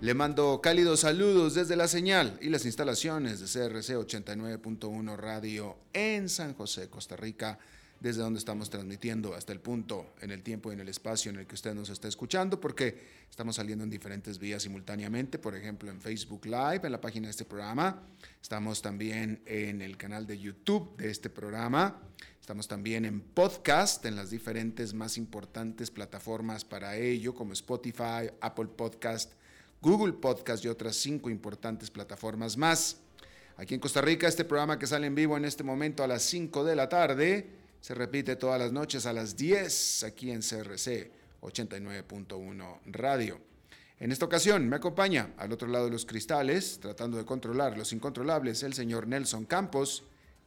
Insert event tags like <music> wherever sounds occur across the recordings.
Le mando cálidos saludos desde la señal y las instalaciones de CRC 89.1 Radio en San José, Costa Rica, desde donde estamos transmitiendo hasta el punto, en el tiempo y en el espacio en el que usted nos está escuchando, porque estamos saliendo en diferentes vías simultáneamente, por ejemplo en Facebook Live, en la página de este programa. Estamos también en el canal de YouTube de este programa Estamos también en podcast, en las diferentes más importantes plataformas para ello, como Spotify, Apple Podcast, Google Podcast y otras cinco importantes plataformas más. Aquí en Costa Rica, este programa que sale en vivo en este momento a las 5 de la tarde, se repite todas las noches a las 10 aquí en CRC 89.1 Radio. En esta ocasión me acompaña al otro lado de los cristales, tratando de controlar los incontrolables, el señor Nelson Campos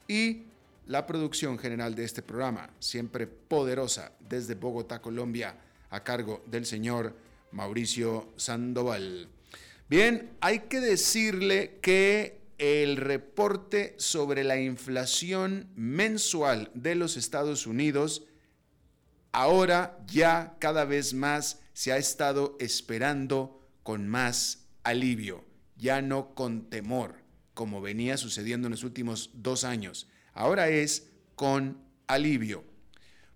y la producción general de este programa, siempre poderosa desde Bogotá, Colombia, a cargo del señor Mauricio Sandoval. Bien, hay que decirle que el reporte sobre la inflación mensual de los Estados Unidos ahora ya cada vez más se ha estado esperando con más alivio, ya no con temor, como venía sucediendo en los últimos dos años. Ahora es con alivio,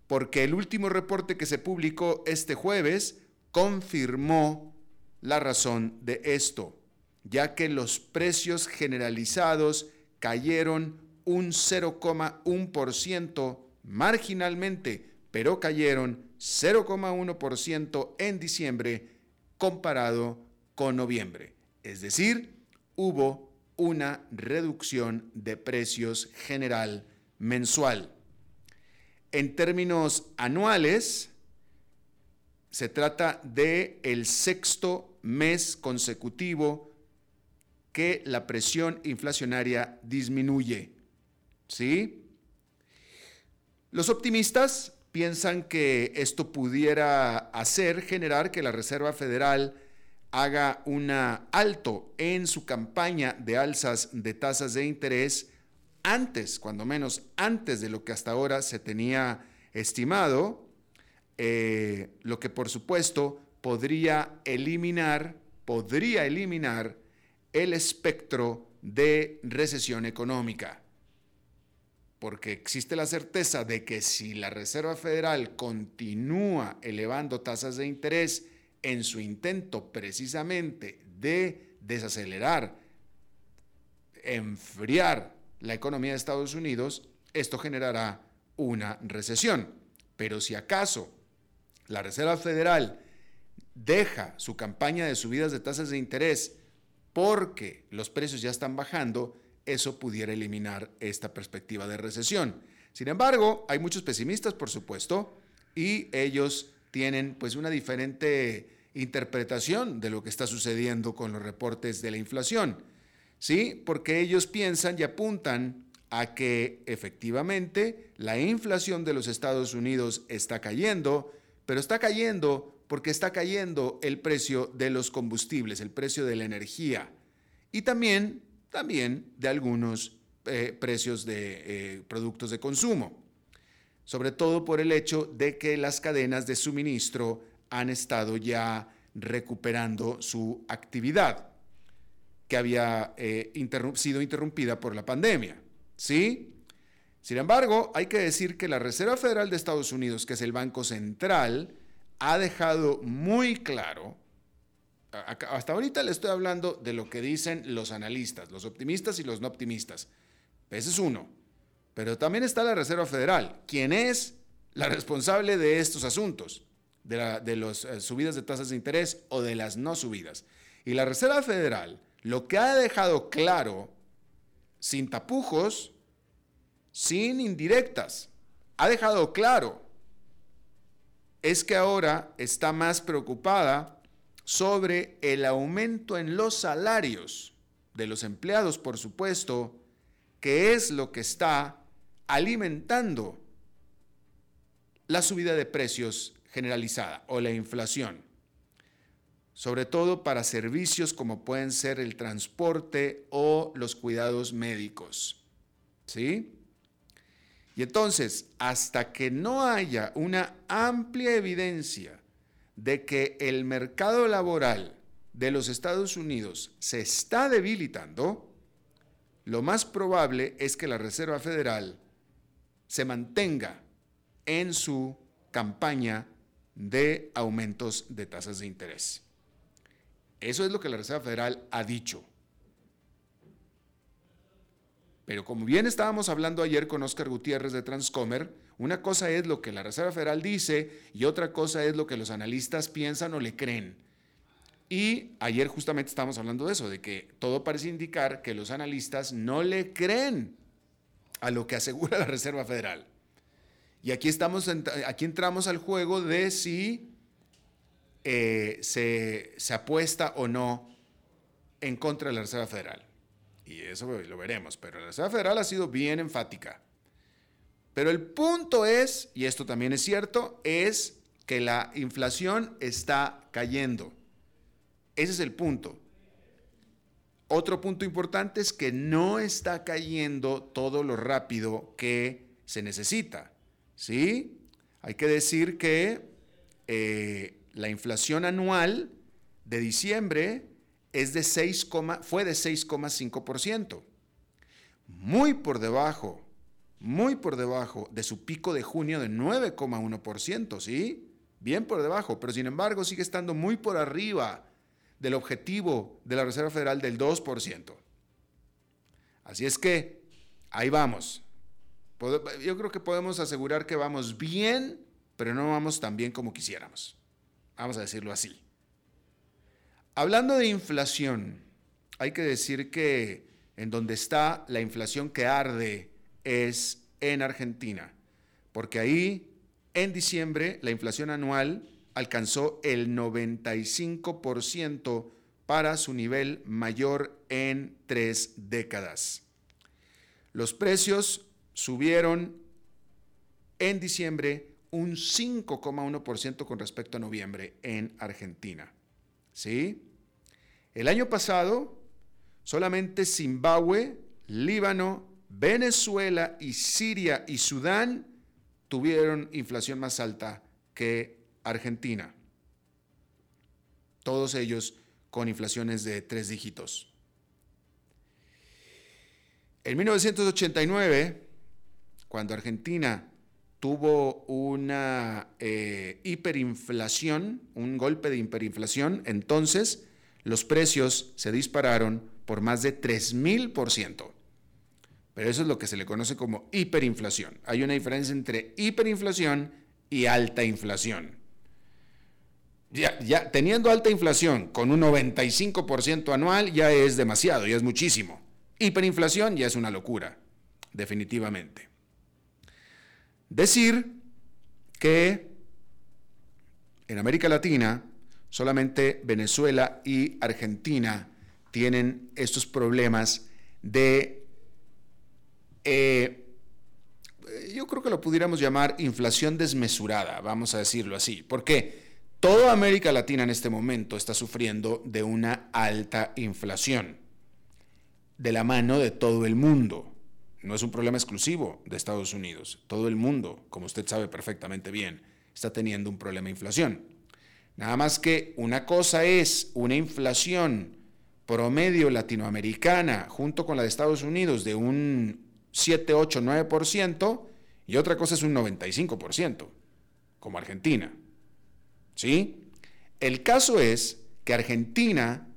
porque el último reporte que se publicó este jueves confirmó la razón de esto, ya que los precios generalizados cayeron un 0,1% marginalmente, pero cayeron 0,1% en diciembre comparado con noviembre. Es decir, hubo una reducción de precios general mensual. En términos anuales, se trata de el sexto mes consecutivo que la presión inflacionaria disminuye. ¿Sí? Los optimistas piensan que esto pudiera hacer generar que la Reserva Federal haga un alto en su campaña de alzas de tasas de interés antes, cuando menos antes de lo que hasta ahora se tenía estimado, eh, lo que por supuesto podría eliminar, podría eliminar el espectro de recesión económica. Porque existe la certeza de que si la Reserva Federal continúa elevando tasas de interés, en su intento precisamente de desacelerar, enfriar la economía de Estados Unidos, esto generará una recesión. Pero si acaso la Reserva Federal deja su campaña de subidas de tasas de interés porque los precios ya están bajando, eso pudiera eliminar esta perspectiva de recesión. Sin embargo, hay muchos pesimistas, por supuesto, y ellos tienen pues una diferente interpretación de lo que está sucediendo con los reportes de la inflación. ¿Sí? Porque ellos piensan y apuntan a que efectivamente la inflación de los Estados Unidos está cayendo, pero está cayendo porque está cayendo el precio de los combustibles, el precio de la energía y también, también de algunos eh, precios de eh, productos de consumo, sobre todo por el hecho de que las cadenas de suministro han estado ya recuperando su actividad que había eh, sido interrumpida por la pandemia. ¿Sí? Sin embargo, hay que decir que la Reserva Federal de Estados Unidos, que es el Banco Central, ha dejado muy claro, hasta ahorita le estoy hablando de lo que dicen los analistas, los optimistas y los no optimistas, Ese es uno. Pero también está la Reserva Federal, quien es la responsable de estos asuntos, de, las eh, subidas de tasas de interés o de las no subidas. Y la Reserva Federal lo que ha dejado claro, sin tapujos, sin indirectas, ha dejado claro, es que ahora está más preocupada sobre el aumento en los salarios de los empleados, por supuesto, que es lo que está alimentando la subida de precios generalizada o la inflación, sobre todo para servicios como pueden ser el transporte o los cuidados médicos. ¿Sí? Y entonces, hasta que no haya una amplia evidencia de que el mercado laboral de los Estados Unidos se está debilitando, lo más probable es que la Reserva Federal se mantenga en su campaña de aumentos de tasas de interés. Eso es lo que la Reserva Federal ha dicho. Pero como bien estábamos hablando ayer con Oscar Gutiérrez de Transcomer, una cosa es lo que la Reserva Federal dice y otra cosa es lo que los analistas piensan o le creen. Y ayer justamente estábamos hablando de eso, de que todo parece indicar que los analistas no le creen a lo que asegura la Reserva Federal. Y aquí, estamos, aquí entramos al juego de si eh, se, se apuesta o no en contra de la Reserva Federal. Y eso lo veremos, pero la Reserva Federal ha sido bien enfática. Pero el punto es, y esto también es cierto, es que la inflación está cayendo. Ese es el punto. Otro punto importante es que no está cayendo todo lo rápido que se necesita. ¿Sí? Hay que decir que eh, la inflación anual de diciembre es de 6, fue de 6,5%. Muy por debajo, muy por debajo de su pico de junio de 9,1%, ¿sí? Bien por debajo, pero sin embargo sigue estando muy por arriba del objetivo de la Reserva Federal del 2%. Así es que ahí vamos. Yo creo que podemos asegurar que vamos bien, pero no vamos tan bien como quisiéramos. Vamos a decirlo así. Hablando de inflación, hay que decir que en donde está la inflación que arde es en Argentina, porque ahí en diciembre la inflación anual alcanzó el 95% para su nivel mayor en tres décadas. Los precios subieron en diciembre un 5,1% con respecto a noviembre en Argentina. ¿Sí? El año pasado, solamente Zimbabue, Líbano, Venezuela y Siria y Sudán tuvieron inflación más alta que Argentina. Todos ellos con inflaciones de tres dígitos. En 1989, cuando Argentina tuvo una eh, hiperinflación, un golpe de hiperinflación, entonces los precios se dispararon por más de 3.000%. Pero eso es lo que se le conoce como hiperinflación. Hay una diferencia entre hiperinflación y alta inflación. Ya, teniendo alta inflación con un 95% anual ya es demasiado, ya es muchísimo. Hiperinflación ya es una locura, definitivamente. Decir que en América Latina solamente Venezuela y Argentina tienen estos problemas de, eh, yo creo que lo pudiéramos llamar inflación desmesurada, vamos a decirlo así. ¿Por qué? Toda América Latina en este momento está sufriendo de una alta inflación, de la mano de todo el mundo. No es un problema exclusivo de Estados Unidos. Todo el mundo, como usted sabe perfectamente bien, está teniendo un problema de inflación. Nada más que una cosa es una inflación promedio latinoamericana junto con la de Estados Unidos de un 7, 8, 9% y otra cosa es un 95%, como Argentina. ¿Sí? El caso es que Argentina,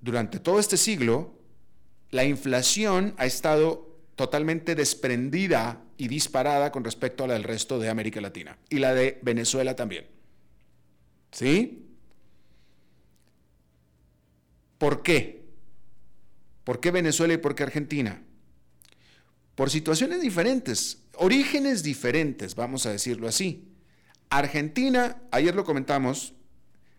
durante todo este siglo, la inflación ha estado totalmente desprendida y disparada con respecto a la del resto de América Latina y la de Venezuela también. ¿Sí? ¿Por qué? ¿Por qué Venezuela y por qué Argentina? Por situaciones diferentes, orígenes diferentes, vamos a decirlo así. Argentina, ayer lo comentamos,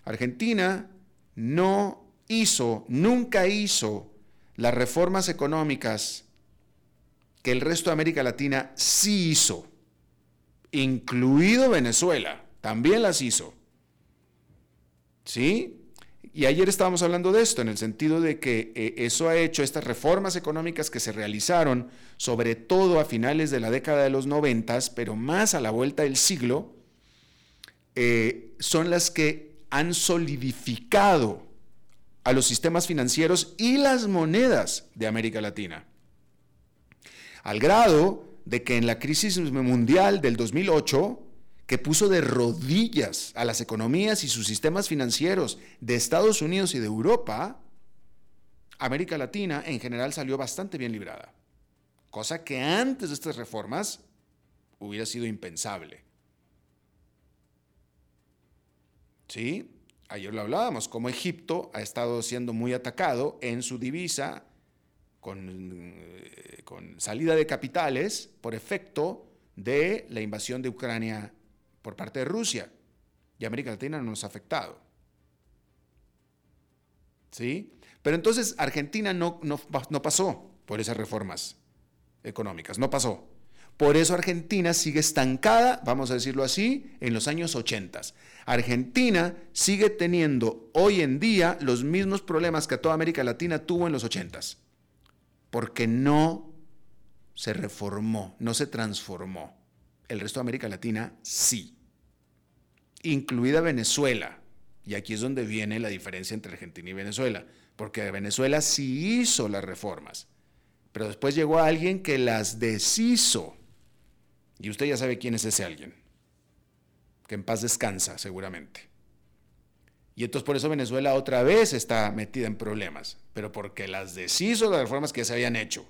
Argentina no hizo, nunca hizo las reformas económicas que el resto de América Latina sí hizo, incluido Venezuela, también las hizo. ¿Sí? Y ayer estábamos hablando de esto, en el sentido de que eh, eso ha hecho estas reformas económicas que se realizaron, sobre todo a finales de la década de los noventas, pero más a la vuelta del siglo, eh, son las que han solidificado a los sistemas financieros y las monedas de América Latina. Al grado de que en la crisis mundial del 2008, que puso de rodillas a las economías y sus sistemas financieros de Estados Unidos y de Europa, América Latina en general salió bastante bien librada, cosa que antes de estas reformas hubiera sido impensable. ¿Sí? Ayer lo hablábamos, como Egipto ha estado siendo muy atacado en su divisa con, eh, con salida de capitales por efecto de la invasión de Ucrania por parte de Rusia. Y América Latina no nos ha afectado. ¿Sí? Pero entonces Argentina no, no, no pasó por esas reformas económicas, no pasó. Por eso Argentina sigue estancada, vamos a decirlo así, en los años 80. Argentina sigue teniendo hoy en día los mismos problemas que toda América Latina tuvo en los 80. Porque no se reformó, no se transformó. El resto de América Latina sí incluida Venezuela. Y aquí es donde viene la diferencia entre Argentina y Venezuela, porque Venezuela sí hizo las reformas, pero después llegó alguien que las deshizo. Y usted ya sabe quién es ese alguien, que en paz descansa seguramente. Y entonces por eso Venezuela otra vez está metida en problemas, pero porque las deshizo las reformas que se habían hecho.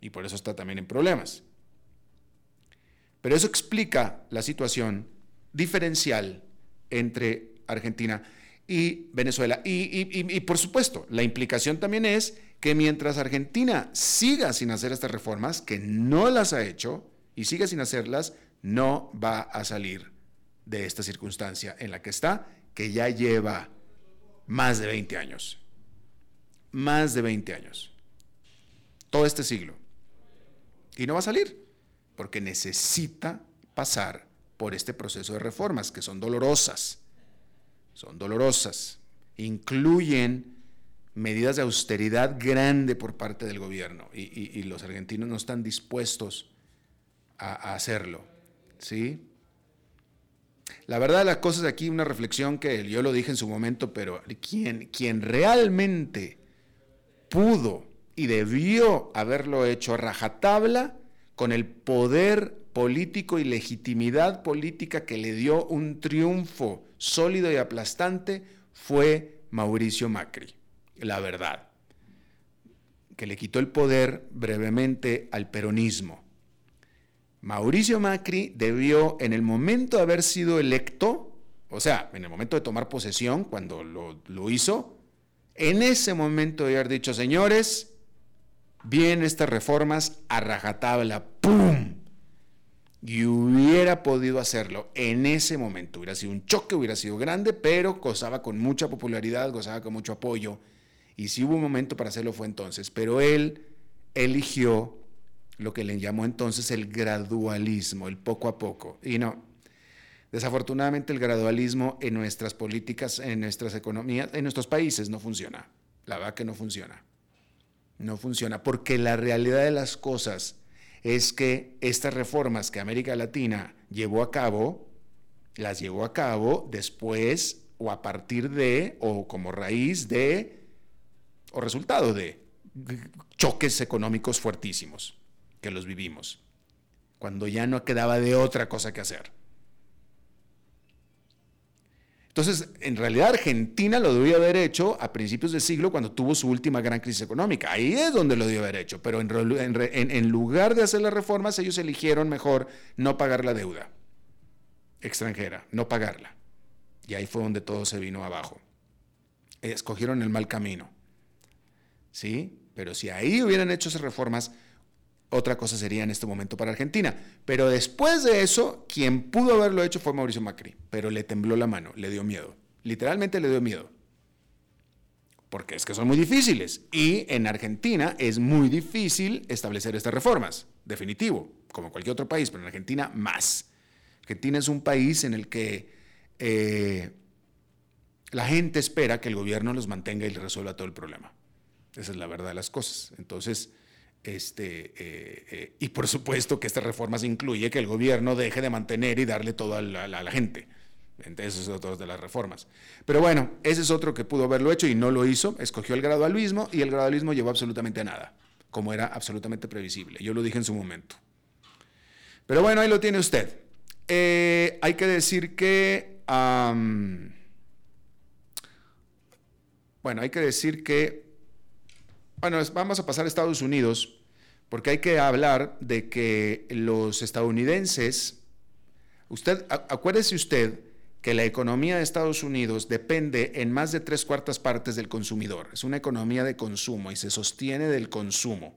Y por eso está también en problemas. Pero eso explica la situación diferencial entre Argentina y Venezuela. Y, por supuesto, la implicación también es que mientras Argentina siga sin hacer estas reformas, que no las ha hecho y siga sin hacerlas, no va a salir de esta circunstancia en la que está, que ya lleva más de 20 años. Más de 20 años. Todo este siglo. Y no va a salir, porque necesita pasar por este proceso de reformas, que son dolorosas. Son dolorosas. Incluyen medidas de austeridad grande por parte del gobierno y, los argentinos no están dispuestos a, hacerlo. ¿Sí? La verdad de las cosas aquí, una reflexión que yo lo dije en su momento, pero quien, quien realmente pudo y debió haberlo hecho a rajatabla con el poder político y legitimidad política que le dio un triunfo sólido y aplastante fue Mauricio Macri, la verdad, que le quitó el poder brevemente al peronismo. Mauricio Macri debió, en el momento de haber sido electo, o sea, en el momento de tomar posesión, cuando lo, hizo, en ese momento de haber dicho, señores, vienen estas reformas a rajatabla, ¡pum! y hubiera podido hacerlo en ese momento. Hubiera sido un choque, hubiera sido grande, pero gozaba con mucha popularidad, gozaba con mucho apoyo. Y si hubo un momento para hacerlo fue entonces. Pero él eligió lo que le llamó entonces el gradualismo, el poco a poco. Y no, desafortunadamente el gradualismo en nuestras políticas, en nuestras economías, en nuestros países no funciona. La verdad que no funciona. No funciona porque la realidad de las cosas es que estas reformas que América Latina llevó a cabo, las llevó a cabo después o a partir de o como raíz de o resultado de choques económicos fuertísimos que los vivimos, cuando ya no quedaba de otra cosa que hacer. Entonces, en realidad Argentina lo debió haber hecho a principios del siglo cuando tuvo su última gran crisis económica. Ahí es donde lo debió haber hecho. Pero en, en, lugar de hacer las reformas, ellos eligieron mejor no pagar la deuda extranjera, no pagarla. Y ahí fue donde todo se vino abajo. Escogieron el mal camino. ¿Sí? Pero si ahí hubieran hecho esas reformas, otra cosa sería en este momento para Argentina. Pero después de eso, quien pudo haberlo hecho fue Mauricio Macri, pero le tembló la mano, le dio miedo. Literalmente le dio miedo. Porque es que son muy difíciles. Y en Argentina es muy difícil establecer estas reformas. Definitivo, como cualquier otro país, pero en Argentina más. Argentina es un país en el que eh, la gente espera que el gobierno los mantenga y les resuelva todo el problema. Esa es la verdad de las cosas. Entonces, este, eh, eh, y por supuesto que estas reformas incluye que el gobierno deje de mantener y darle todo a la, gente. Entonces, eso es otro de las reformas. Pero bueno, ese es otro que pudo haberlo hecho y no lo hizo. Escogió el gradualismo y el gradualismo llevó absolutamente a nada, como era absolutamente previsible. Yo lo dije en su momento. Pero bueno, ahí lo tiene usted. Eh, hay que decir que... bueno, hay que decir que bueno, vamos a pasar a Estados Unidos, porque hay que hablar de que los estadounidenses, usted, acuérdese usted que la economía de Estados Unidos depende en más de tres cuartas partes del consumidor. Es una economía de consumo y se sostiene del consumo.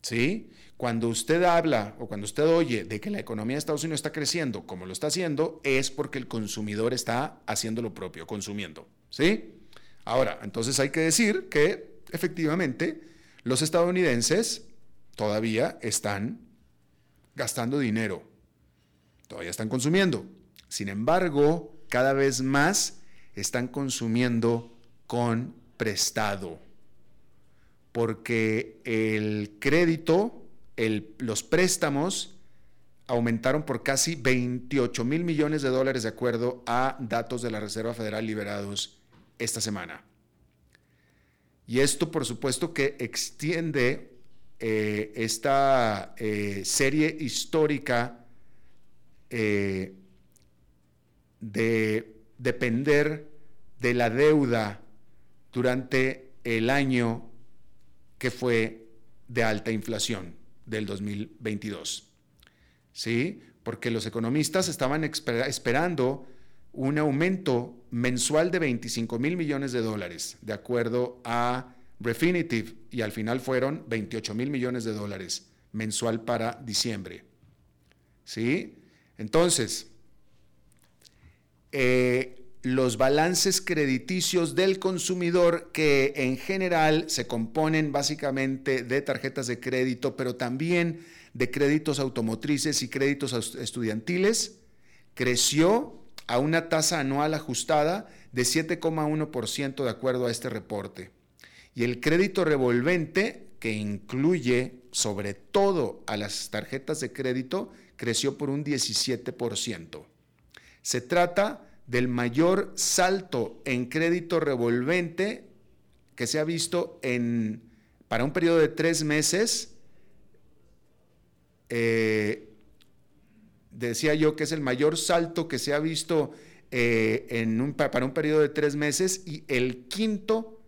¿Sí? Cuando usted habla o cuando usted oye de que la economía de Estados Unidos está creciendo como lo está haciendo, es porque el consumidor está haciendo lo propio, consumiendo. ¿Sí? Ahora, entonces hay que decir que efectivamente, los estadounidenses todavía están gastando dinero, todavía están consumiendo. Sin embargo, cada vez más están consumiendo con prestado, porque el crédito, los préstamos aumentaron por casi 28 mil millones de dólares de acuerdo a datos de la Reserva Federal liberados esta semana. Y esto, por supuesto, que extiende eh, esta eh, serie histórica eh, de depender de la deuda durante el año que fue de alta inflación del 2022. ¿Sí? Porque los economistas estaban esperando un aumento mensual de 25 mil millones de dólares, de acuerdo a Refinitiv, y al final fueron 28 mil millones de dólares mensual para diciembre. ¿Sí? Entonces, eh, los balances crediticios del consumidor que en general se componen básicamente de tarjetas de crédito, pero también de créditos automotrices y créditos estudiantiles, creció a una tasa anual ajustada de 7,1% de acuerdo a este reporte. Y el crédito revolvente, que incluye sobre todo a las tarjetas de crédito, creció por un 17%. Se trata del mayor salto en crédito revolvente que se ha visto en, para un periodo de tres meses eh, decía yo que es el mayor salto que se ha visto eh, en un, para un periodo de tres meses y el quinto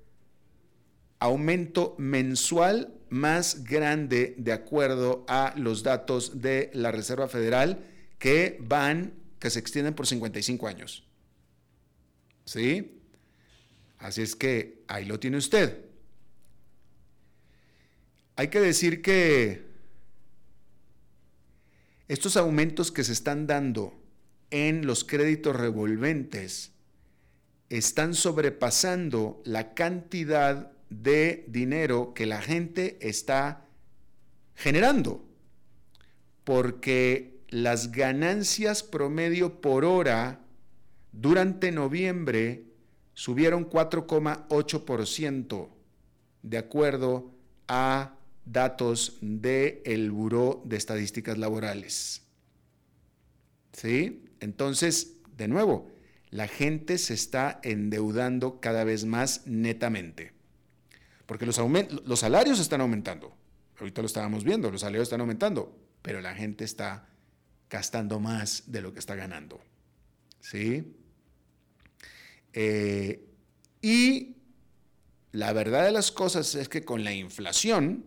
aumento mensual más grande de acuerdo a los datos de la Reserva Federal que van, que se extienden por 55 años. ¿Sí? Así es que ahí lo tiene usted. Hay que decir que estos aumentos que se están dando en los créditos revolventes están sobrepasando la cantidad de dinero que la gente está generando, porque las ganancias promedio por hora durante noviembre subieron 4,8% de acuerdo a datos del el Buró de Estadísticas Laborales. ¿Sí? Entonces, de nuevo, la gente se está endeudando cada vez más netamente. Porque los, los salarios están aumentando. Ahorita lo estábamos viendo, los salarios están aumentando, pero la gente está gastando más de lo que está ganando. ¿Sí? Eh, y la verdad de las cosas es que con la inflación,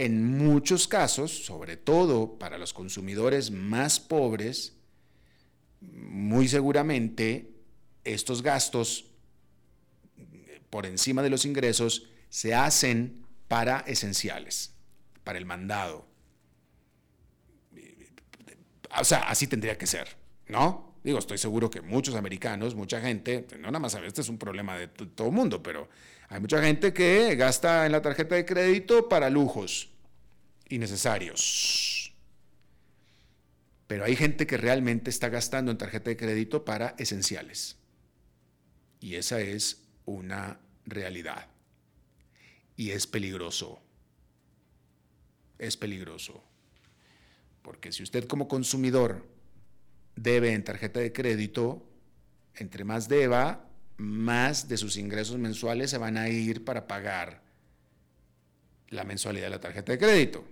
en muchos casos, sobre todo para los consumidores más pobres, muy seguramente estos gastos por encima de los ingresos se hacen para esenciales, para el mandado. O sea, así tendría que ser, ¿no? Digo, estoy seguro que muchos americanos, mucha gente, no nada más, este es un problema de todo el mundo, pero hay mucha gente que gasta en la tarjeta de crédito para lujos innecesarios. Pero hay gente que realmente está gastando en tarjeta de crédito para esenciales. Y esa es una realidad. Y es peligroso. Es peligroso. Porque si usted como consumidor debe en tarjeta de crédito, entre más deba, más de sus ingresos mensuales se van a ir para pagar la mensualidad de la tarjeta de crédito.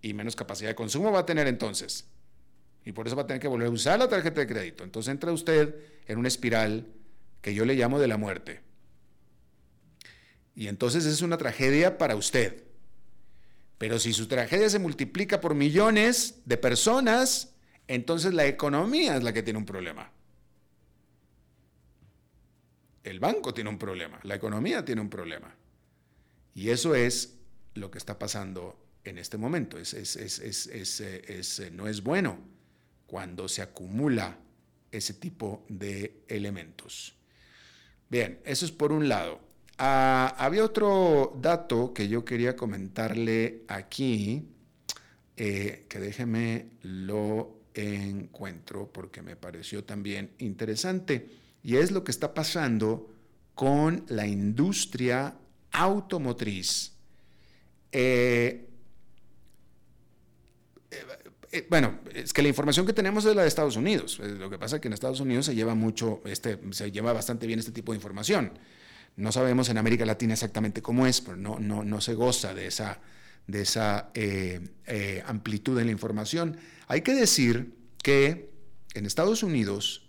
Y menos capacidad de consumo va a tener entonces. Y por eso va a tener que volver a usar la tarjeta de crédito. Entonces entra usted en una espiral que yo le llamo de la muerte. Y entonces es una tragedia para usted. Pero si su tragedia se multiplica por millones de personas, entonces la economía es la que tiene un problema. El banco tiene un problema, la economía tiene un problema. Y eso es lo que está pasando en este momento. Es, eh, no es bueno cuando se acumula ese tipo de elementos. Bien, eso es por un lado. Ah, había otro dato que yo quería comentarle aquí, eh, que déjeme lo encuentro porque me pareció también interesante, y es lo que está pasando con la industria automotriz. Eh, eh, bueno, es que la información que tenemos es la de Estados Unidos. Lo que pasa es que en Estados Unidos se lleva mucho, este, se lleva bastante bien este tipo de información. No sabemos en América Latina exactamente cómo es, pero no, no, no se goza de esa, de esa eh, eh, amplitud en la información. Hay que decir que en Estados Unidos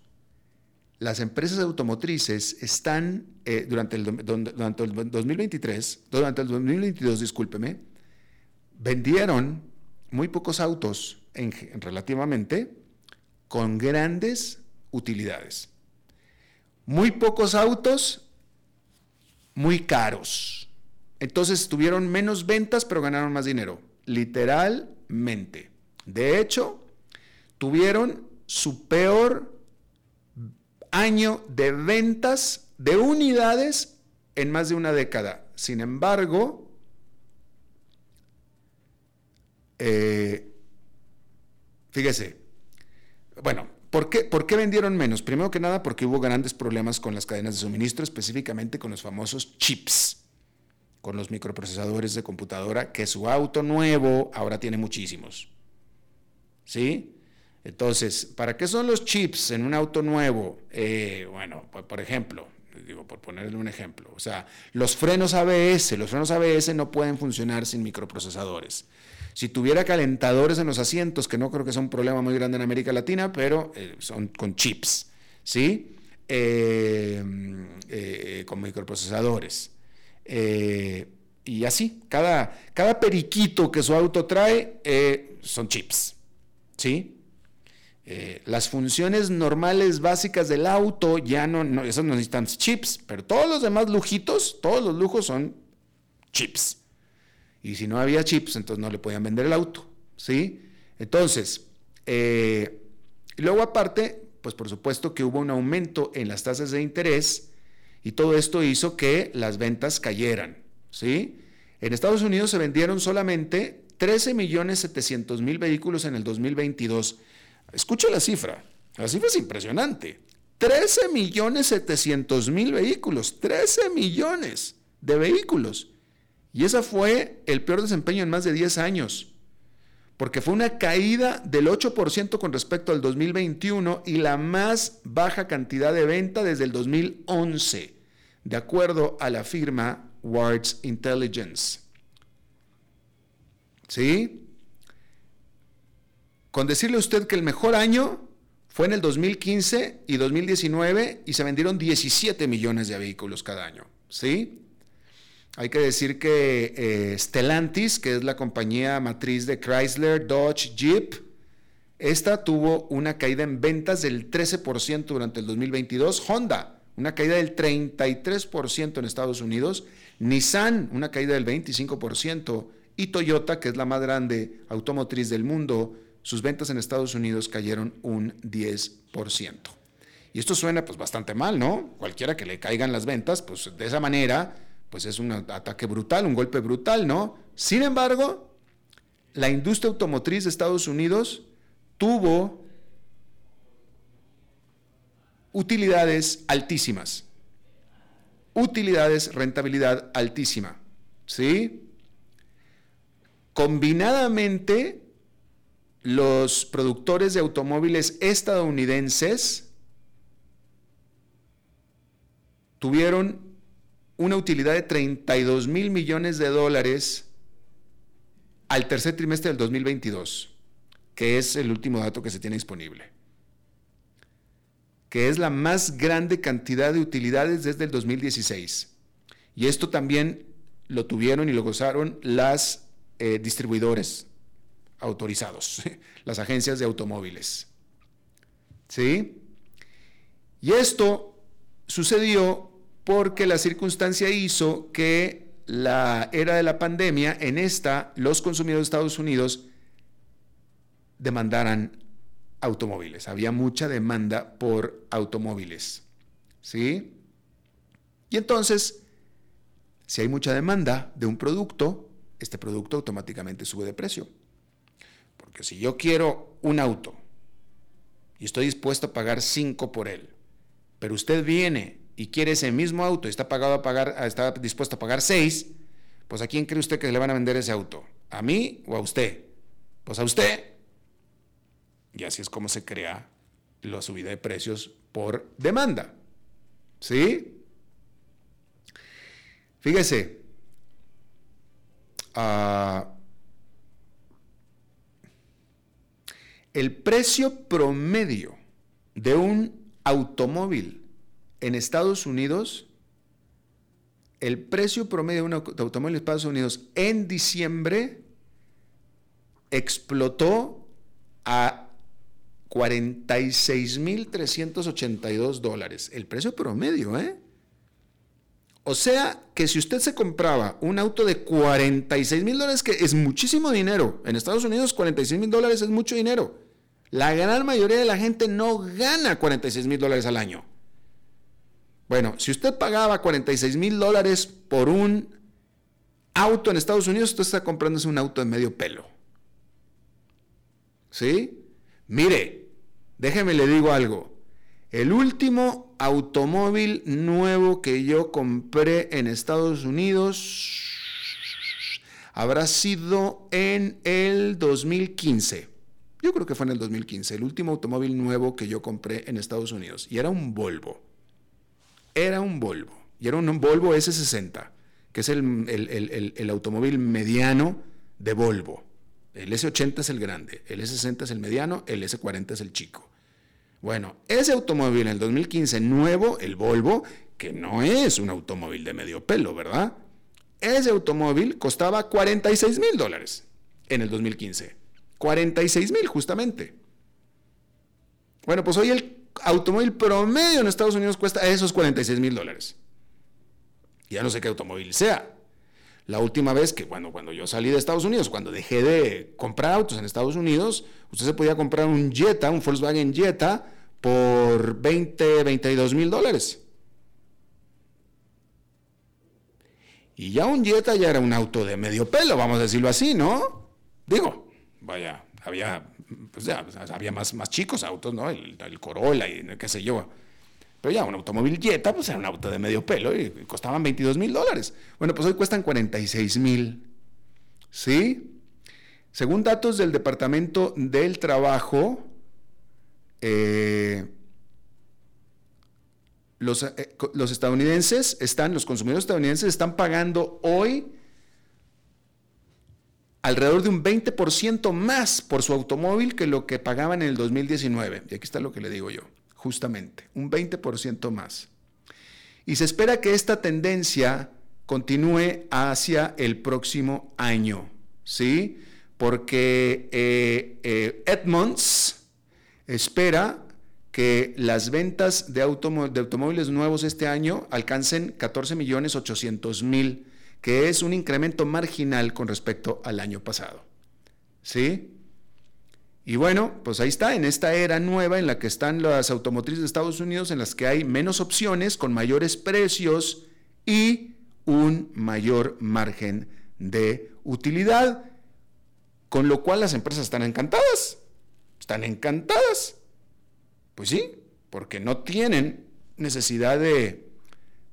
las empresas automotrices están, eh, durante, el, durante el 2023, durante el 2022, discúlpeme, vendieron muy pocos autos en, relativamente con grandes utilidades. Muy pocos autos muy caros. Entonces tuvieron menos ventas, pero ganaron más dinero. Literalmente. De hecho, tuvieron su peor año de ventas de unidades en más de una década. Sin embargo, eh, fíjese, bueno, ¿Por qué, vendieron menos? Primero que nada porque hubo grandes problemas con las cadenas de suministro, específicamente con los famosos chips, con los microprocesadores de computadora, que su auto nuevo ahora tiene muchísimos. ¿Sí? Entonces, ¿para qué son los chips en un auto nuevo? Eh, bueno, por ejemplo, digo, por ponerle un ejemplo, o sea, los frenos ABS, los frenos ABS no pueden funcionar sin microprocesadores. Si tuviera calentadores en los asientos, que no creo que sea un problema muy grande en América Latina, pero eh, son con chips, ¿sí? Eh, con microprocesadores. y así, cada, cada periquito que su auto trae son chips, ¿sí? Las funciones normales básicas del auto ya no, no, no necesitan chips, pero todos los demás lujitos, todos los lujos son chips. Y si no había chips, entonces no le podían vender el auto. ¿sí? Entonces, eh, luego aparte, pues por supuesto que hubo un aumento en las tasas de interés y todo esto hizo que las ventas cayeran. ¿sí? En Estados Unidos se vendieron solamente 13 millones 700 mil vehículos en el 2022. Escucha la cifra. La cifra es impresionante. 13 millones 700 mil vehículos. 13 millones de vehículos. Y ese fue el peor desempeño en más de 10 años, porque fue una caída del 8% con respecto al 2021 y la más baja cantidad de venta desde el 2011, de acuerdo a la firma Wards Intelligence. ¿Sí? Con decirle a usted que el mejor año fue en el 2015 y 2019 y se vendieron 17 millones de vehículos cada año. ¿Sí? Hay que decir que eh, Stellantis, que es la compañía matriz de Chrysler, Dodge, Jeep, esta tuvo una caída en ventas del 13% durante el 2022. Honda, una caída del 33% en Estados Unidos. Nissan, una caída del 25%. Y Toyota, que es la más grande automotriz del mundo, sus ventas en Estados Unidos cayeron un 10%. Y esto suena pues bastante mal, ¿no? Cualquiera que le caigan las ventas, pues de esa manera, pues es un ataque brutal, un golpe brutal, ¿no? Sin embargo, la industria automotriz de Estados Unidos tuvo utilidades altísimas. Utilidades, rentabilidad altísima. ¿Sí? Combinadamente, los productores de automóviles estadounidenses tuvieron una utilidad de 32 mil millones de dólares al tercer trimestre del 2022, que es el último dato que se tiene disponible, que es la más grande cantidad de utilidades desde el 2016. Y esto también lo tuvieron y lo gozaron las eh, distribuidores autorizados, <laughs> las agencias de automóviles. ¿Sí? Y esto sucedió porque la circunstancia hizo que la era de la pandemia, en esta, los consumidores de Estados Unidos demandaran automóviles. Había mucha demanda por automóviles. ¿Sí? Y entonces, si hay mucha demanda de un producto, este producto automáticamente sube de precio. Porque si yo quiero un auto y estoy dispuesto a pagar 5 por él, pero usted viene y quiere ese mismo auto y está, pagado a pagar, está dispuesto a pagar 6, pues ¿a quién cree usted que le van a vender ese auto? ¿A mí o a usted? Pues a usted. Y así es como se crea la subida de precios por demanda. ¿Sí? Fíjese, el precio promedio de un automóvil en Estados Unidos, el precio promedio de un automóvil en Estados Unidos en diciembre explotó a 46.382 dólares. El precio promedio, ¿eh? O sea que si usted se compraba un auto de 46 mil dólares, que es muchísimo dinero, en Estados Unidos 46 mil dólares es mucho dinero. La gran mayoría de la gente no gana 46 mil dólares al año. Bueno, si usted pagaba 46 mil dólares por un auto en Estados Unidos, usted está comprándose un auto de medio pelo. ¿Sí? Mire, déjeme le digo algo. El último automóvil nuevo que yo compré en Estados Unidos habrá sido en el 2015. Yo creo que fue en el 2015, el último automóvil nuevo que yo compré en Estados Unidos. Y era un Volvo. Era un Volvo. Y era un Volvo S60, que es el, el automóvil mediano de Volvo. El S80 es el grande, el S60 es el mediano, el S40 es el chico. Bueno, ese automóvil en el 2015 nuevo, el Volvo, que no es un automóvil de medio pelo, ¿verdad? Ese automóvil costaba 46 mil dólares en el 2015. 46 mil justamente. Bueno, pues hoy el automóvil promedio en Estados Unidos cuesta esos 46 mil dólares. Ya no sé qué automóvil sea. La última vez que, bueno, cuando yo salí de Estados Unidos, cuando dejé de comprar autos en Estados Unidos, usted se podía comprar un Jetta, un Volkswagen Jetta, por 20, 22 mil dólares. Y ya un Jetta ya era un auto de medio pelo, vamos a decirlo así, ¿no? Digo, vaya, había, pues ya, había más, más chicos autos, ¿no? El, el Corolla y qué sé yo. Pero ya un automóvil Jetta, pues era un auto de medio pelo y costaban 22 mil dólares. Bueno, pues hoy cuestan 46 mil. ¿Sí? Según datos del Departamento del Trabajo, eh, los, eh, los, estadounidenses están, los consumidores estadounidenses están pagando hoy alrededor de un 20% más por su automóvil que lo que pagaban en el 2019. Y aquí está lo que le digo yo, justamente, un 20% más. Y se espera que esta tendencia continúe hacia el próximo año, ¿sí? Porque eh, eh, Edmonds espera que las ventas de, de, automóviles nuevos este año alcancen 14 millones 800 mil, que es un incremento marginal con respecto al año pasado. ¿Sí? Y bueno, pues ahí está, en esta era nueva en la que están las automotrices de Estados Unidos, en las que hay menos opciones, con mayores precios y un mayor margen de utilidad, con lo cual las empresas están encantadas, están encantadas. Pues sí, porque no tienen necesidad de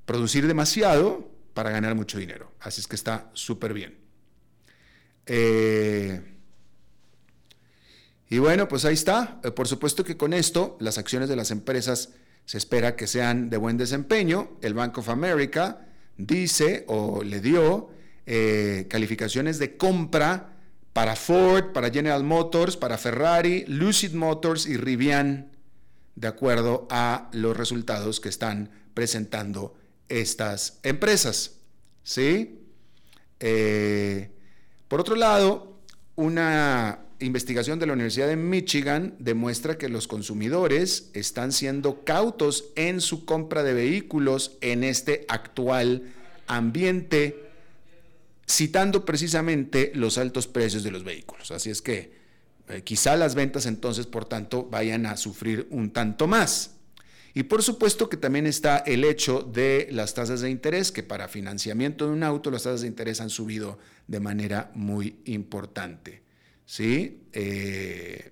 producir demasiado para ganar mucho dinero. Así es que está súper bien. Eh, y bueno, pues ahí está. Eh, por supuesto que con esto las acciones de las empresas se espera que sean de buen desempeño. El Bank of America dice o le dio eh, calificaciones de compra para Ford, para General Motors, para Ferrari, Lucid Motors y Rivian, de acuerdo a los resultados que están presentando estas empresas. ¿Sí? Eh, por otro lado, una investigación de la Universidad de Michigan demuestra que los consumidores están siendo cautos en su compra de vehículos en este actual ambiente, citando precisamente los altos precios de los vehículos. Así es que eh, quizá las ventas entonces, por tanto, vayan a sufrir un tanto más. Y por supuesto que también está el hecho de las tasas de interés, que para financiamiento de un auto las tasas de interés han subido de manera muy importante. ¿sí? Eh,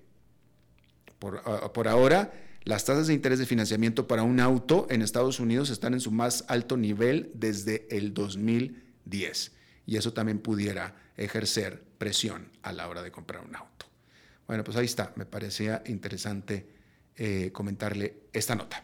por, ahora, las tasas de interés de financiamiento para un auto en Estados Unidos están en su más alto nivel desde el 2010 y eso también pudiera ejercer presión a la hora de comprar un auto. Bueno, pues ahí está, me parecía interesante eh, comentarle esta nota.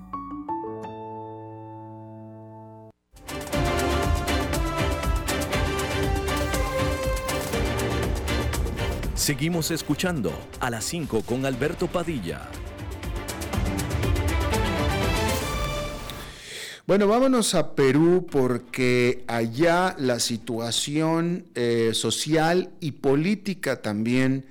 Seguimos escuchando a las 5 con Alberto Padilla. Bueno, vámonos a Perú porque allá la situación eh, social y política también,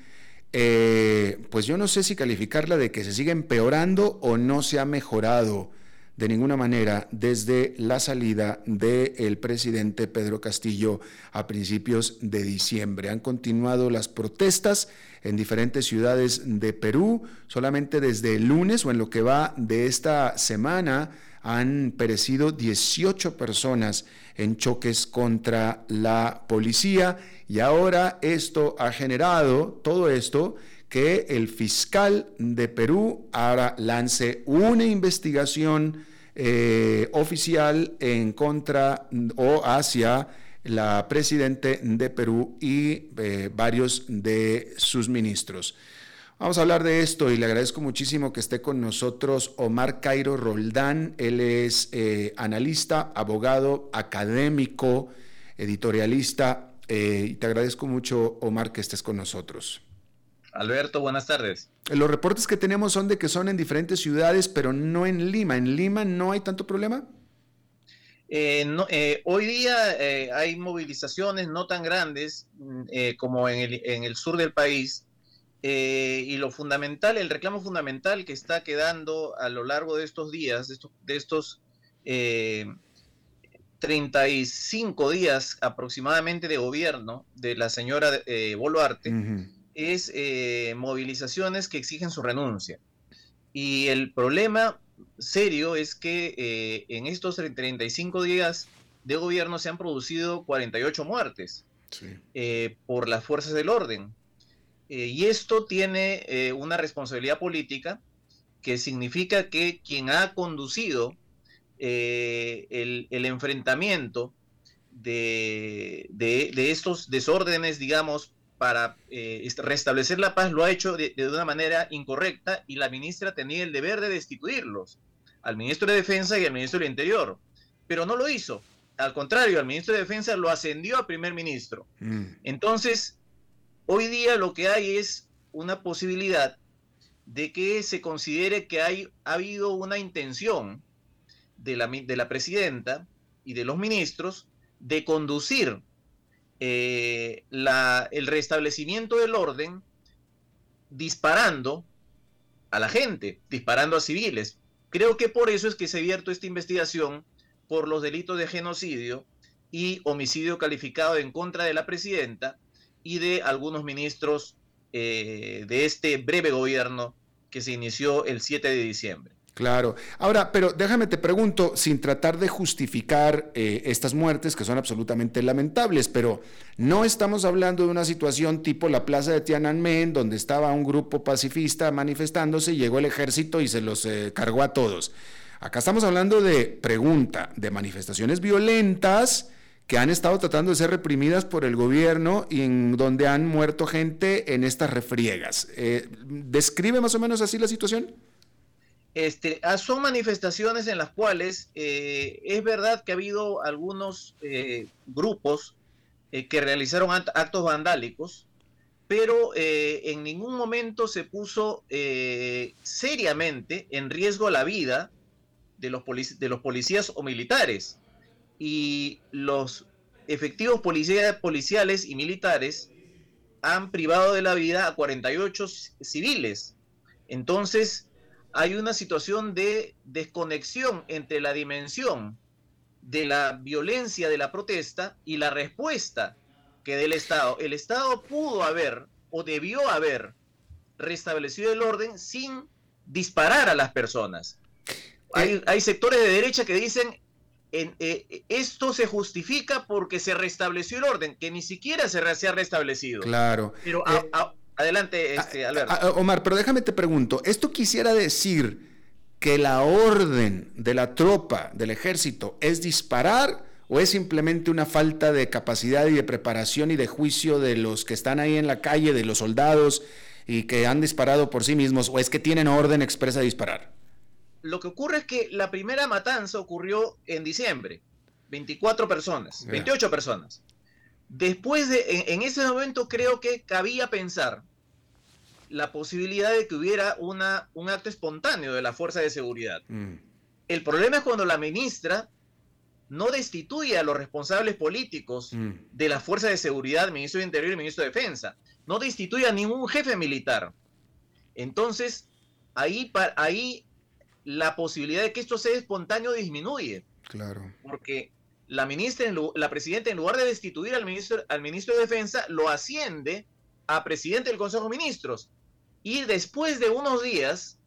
eh, pues yo no sé si calificarla de que se sigue empeorando o no se ha mejorado de ninguna manera desde la salida del presidente Pedro Castillo a principios de diciembre. Han continuado las protestas en diferentes ciudades de Perú. Solamente desde el lunes o en lo que va de esta semana han perecido 18 personas en choques contra la policía y ahora esto ha generado, todo esto, que el fiscal de Perú ahora lance una investigación eh, oficial en contra o hacia la presidente de Perú y eh, varios de sus ministros. Vamos a hablar de esto y le agradezco muchísimo que esté con nosotros Omar Cairo Roldán. Él es eh, analista, abogado, académico, editorialista. Y te agradezco mucho, Omar, que estés con nosotros. Alberto, buenas tardes. Los reportes que tenemos son de que son en diferentes ciudades, pero no en Lima. ¿En Lima no hay tanto problema? Eh, hoy día hay movilizaciones no tan grandes mm, como en el, en el sur del país, eh, y lo fundamental, el reclamo fundamental que está quedando a lo largo de estos días, de estos, 35 eh, días aproximadamente de gobierno de la señora eh, Boluarte, es movilizaciones que exigen su renuncia. Y el problema serio es que en estos 35 días de gobierno se han producido 48 muertes por las fuerzas del orden eh, y esto tiene eh, una responsabilidad política que significa que quien ha conducido eh, el, enfrentamiento de, estos desórdenes, digamos, para restablecer la paz, lo ha hecho de, una manera incorrecta y la ministra tenía el deber de destituirlos, al ministro de Defensa y al ministro del Interior, pero no lo hizo. Al contrario, al ministro de Defensa lo ascendió a primer ministro. Mm. Entonces, Hoy día lo que hay es una posibilidad de que se considere que hay, ha habido una intención de la, de la presidenta y de los ministros de conducir eh, el restablecimiento del orden disparando a la gente, disparando a civiles. Creo que por eso es que se ha abierto esta investigación por los delitos de genocidio y homicidio calificado en contra de la presidenta, y de algunos ministros eh, de este breve gobierno que se inició el 7 de diciembre. Claro. Ahora, pero déjame te pregunto, sin tratar de justificar eh, estas muertes que son absolutamente lamentables, pero no estamos hablando de una situación tipo la plaza de Tiananmen, donde estaba un grupo pacifista manifestándose, y llegó el ejército y se los eh, cargó a todos. Acá estamos hablando de, pregunta, de manifestaciones violentas que han estado tratando de ser reprimidas por el gobierno y en donde han muerto gente en estas refriegas. Eh, ¿Describe más o menos así la situación? Este, ah, son manifestaciones en las cuales eh, es verdad que ha habido algunos eh, grupos que realizaron actos vandálicos, pero en ningún momento se puso seriamente en riesgo la vida de los, de los policías o militares y los efectivos policiales y militares han privado de la vida a 48 civiles. Entonces, hay una situación de desconexión entre la dimensión de la violencia de la protesta y la respuesta que del Estado. El Estado pudo haber o debió haber restablecido el orden sin disparar a las personas. Hay, eh, hay sectores de derecha que dicen eh, esto se justifica porque se restableció el orden, que ni siquiera se, ha restablecido. Claro. Pero eh, adelante, este, Alberto. Omar, pero déjame te pregunto, ¿esto quisiera decir que la orden de la tropa, del ejército, es disparar o es simplemente una falta de capacidad y de preparación y de juicio de los que están ahí en la calle, de los soldados y que han disparado por sí mismos, o es que tienen orden expresa de disparar? lo que ocurre es que la primera matanza ocurrió en diciembre. 24 personas, 28 personas. Después de, en, ese momento creo que cabía pensar la posibilidad de que hubiera una, un acto espontáneo de la fuerza de seguridad. Mm. El problema es cuando la ministra no destituye a los responsables políticos mm. de la fuerza de seguridad, ministro de Interior y ministro de Defensa. No destituye a ningún jefe militar. Entonces, ahí, ahí la posibilidad de que esto sea espontáneo disminuye. Claro. Porque la ministra, la presidenta, en lugar de destituir al ministro, al ministro de Defensa, lo asciende a presidente del Consejo de Ministros. Y después de unos días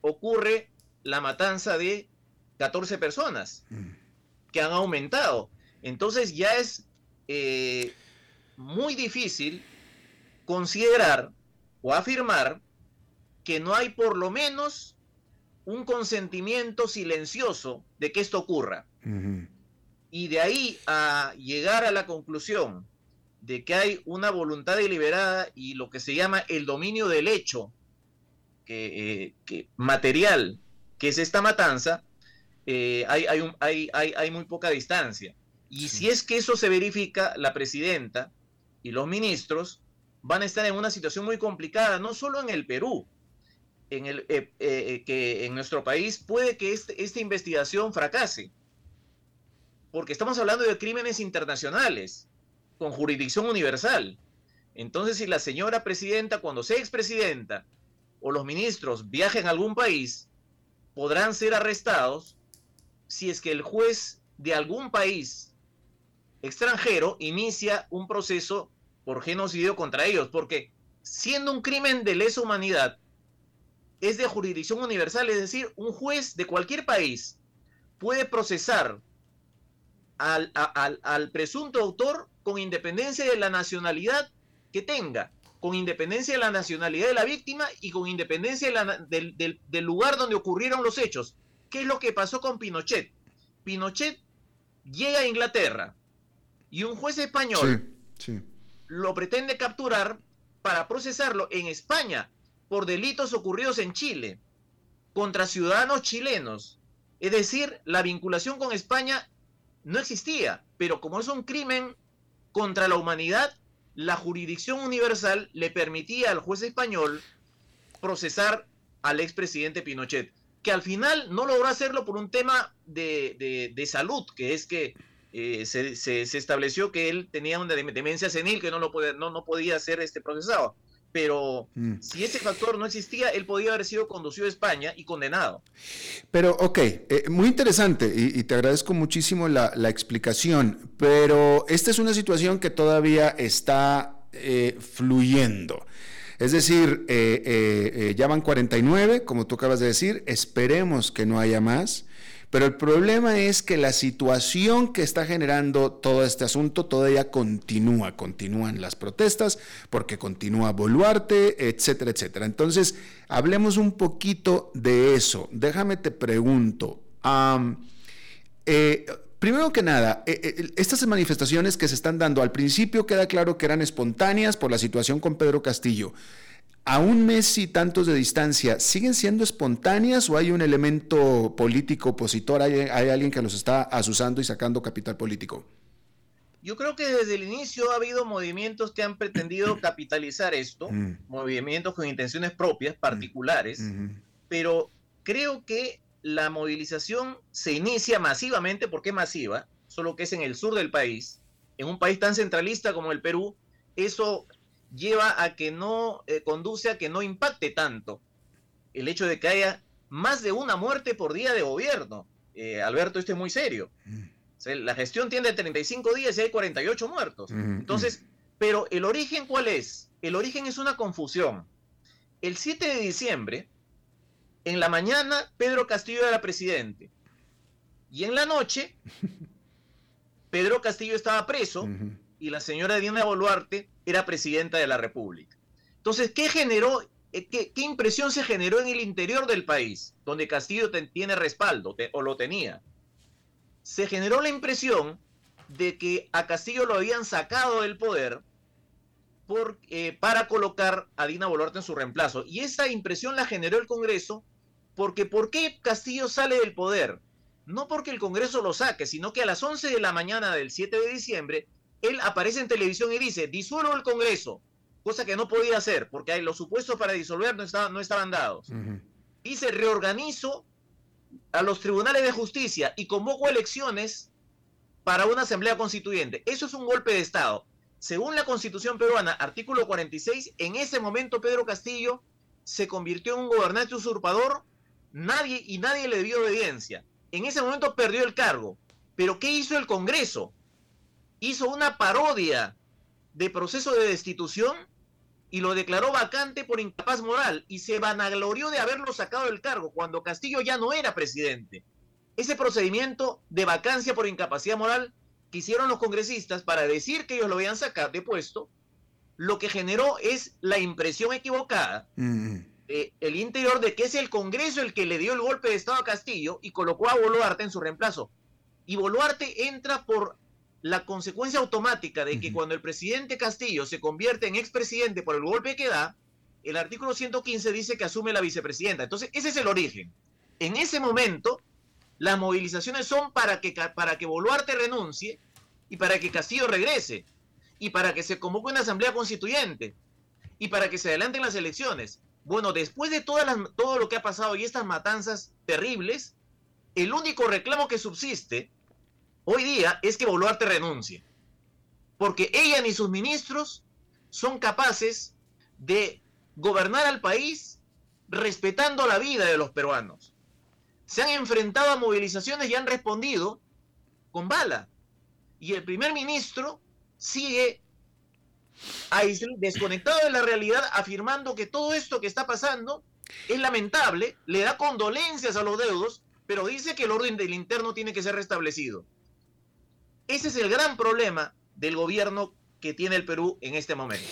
ocurre la matanza de 14 personas mm. que han aumentado. Entonces ya es eh, muy difícil considerar o afirmar que no hay por lo menos un consentimiento silencioso de que esto ocurra. Y de ahí a llegar a la conclusión de que hay una voluntad deliberada y lo que se llama el dominio del hecho que, eh, material, que es esta matanza, eh, hay, hay, hay, muy poca distancia. Y si es que eso se verifica, la presidenta y los ministros van a estar en una situación muy complicada, no solo en el Perú, en el, eh, que en nuestro país puede que este, esta investigación fracase porque estamos hablando de crímenes internacionales con jurisdicción universal. Entonces, si la señora presidenta, cuando sea expresidenta, o los ministros viajen a algún país, podrán ser arrestados si es que el juez de algún país extranjero inicia un proceso por genocidio contra ellos, porque siendo un crimen de lesa humanidad, es de jurisdicción universal, es decir, un juez de cualquier país puede procesar al, presunto autor con independencia de la nacionalidad que tenga, con independencia de la nacionalidad de la víctima y con independencia del, lugar donde ocurrieron los hechos. ¿Qué es lo que pasó con Pinochet? Pinochet llega a Inglaterra y un juez español lo pretende capturar para procesarlo en España por delitos ocurridos en Chile contra ciudadanos chilenos. Es decir, la vinculación con España no existía, pero como es un crimen contra la humanidad, la jurisdicción universal le permitía al juez español procesar al expresidente Pinochet, que al final no logró hacerlo por un tema de, salud, que es que eh, se, estableció que él tenía una demencia senil que no, lo no, no podía ser este procesado pero mm. si ese factor no existía, él podía haber sido conducido a España y condenado. Pero, ok, eh, muy interesante y, te agradezco muchísimo la, explicación, pero esta es una situación que todavía está eh, fluyendo. Es decir, eh, ya van 49, como tú acabas de decir, esperemos que no haya más. Pero el problema es que la situación que está generando todo este asunto todavía continúa, continúan las protestas, porque continúa Boluarte, etcétera, etcétera. Entonces, hablemos un poquito de eso. Déjame te pregunto. Eh, primero que nada, eh, eh, estas manifestaciones que se están dando, al principio queda claro que eran espontáneas por la situación con Pedro Castillo a un mes y tantos de distancia, ¿siguen siendo espontáneas o hay un elemento político opositor? ¿Hay, alguien que los está asusando y sacando capital político? Yo creo que desde el inicio ha habido movimientos que han pretendido <clears throat> capitalizar esto, mm. movimientos con intenciones propias, particulares, mm. pero creo que la movilización se inicia masivamente, porque es masiva, solo que es en el sur del país, en un país tan centralista como el Perú, eso lleva a que no eh, conduce a que no impacte tanto el hecho de que haya más de una muerte por día de gobierno. Eh, Alberto, esto es muy serio. Mm. la gestión tiene 35 días y hay 48 muertos. Entonces, pero el origen cuál es? El origen es una confusión. El 7 de diciembre, en la mañana, Pedro Castillo era presidente. Y en la noche, <laughs> Pedro Castillo estaba preso y la señora Dina Boluarte era presidenta de la República. Entonces, ¿qué generó, eh, qué, impresión se generó en el interior del país, donde Castillo tiene respaldo o lo tenía? Se generó la impresión de que a Castillo lo habían sacado del poder eh, para colocar a Dina Boluarte en su reemplazo. Y esa impresión la generó el Congreso porque ¿por qué Castillo sale del poder? No porque el Congreso lo saque, sino que a las 11 de la mañana del 7 de diciembre él aparece en televisión y dice, disuelvo el Congreso, cosa que no podía hacer, porque los supuestos para disolver no, estaban, no estaban dados. Dice, reorganizo a los tribunales de justicia y convoco elecciones para una asamblea constituyente. Eso es un golpe de Estado. Según la constitución peruana, artículo 46, en ese momento Pedro Castillo se convirtió en un gobernante usurpador nadie, y nadie le debió obediencia. En ese momento perdió el cargo. Pero ¿qué hizo el Congreso? Hizo una parodia de proceso de destitución y lo declaró vacante por incapaz moral y se vanaglorió de haberlo sacado del cargo cuando Castillo ya no era presidente. Ese procedimiento de vacancia por incapacidad moral que hicieron los congresistas para decir que ellos lo habían sacado de puesto, lo que generó es la impresión equivocada mm. el interior de que es el Congreso el que le dio el golpe de Estado a Castillo y colocó a Boluarte en su reemplazo. Y Boluarte entra por la consecuencia automática de que cuando el presidente Castillo se convierte en expresidente por el golpe que da, el artículo 115 dice que asume la vicepresidenta. Entonces, ese es el origen. En ese momento, las movilizaciones son para que, para que Boluarte renuncie y para que Castillo regrese y para que se convoque una asamblea constituyente y para que se adelanten las elecciones. Bueno, después de todas todo lo que ha pasado y estas matanzas terribles, el único reclamo que subsiste hoy día es que Boluarte renuncie. Porque ella ni sus ministros son capaces de gobernar al país respetando la vida de los peruanos. Se han enfrentado a movilizaciones y han respondido con bala. Y el primer ministro sigue desconectado de la realidad afirmando que todo esto que está pasando es lamentable, le da condolencias a los deudos, pero dice que el orden del interno tiene que ser restablecido. Ese es el gran problema del gobierno que tiene el Perú en este momento.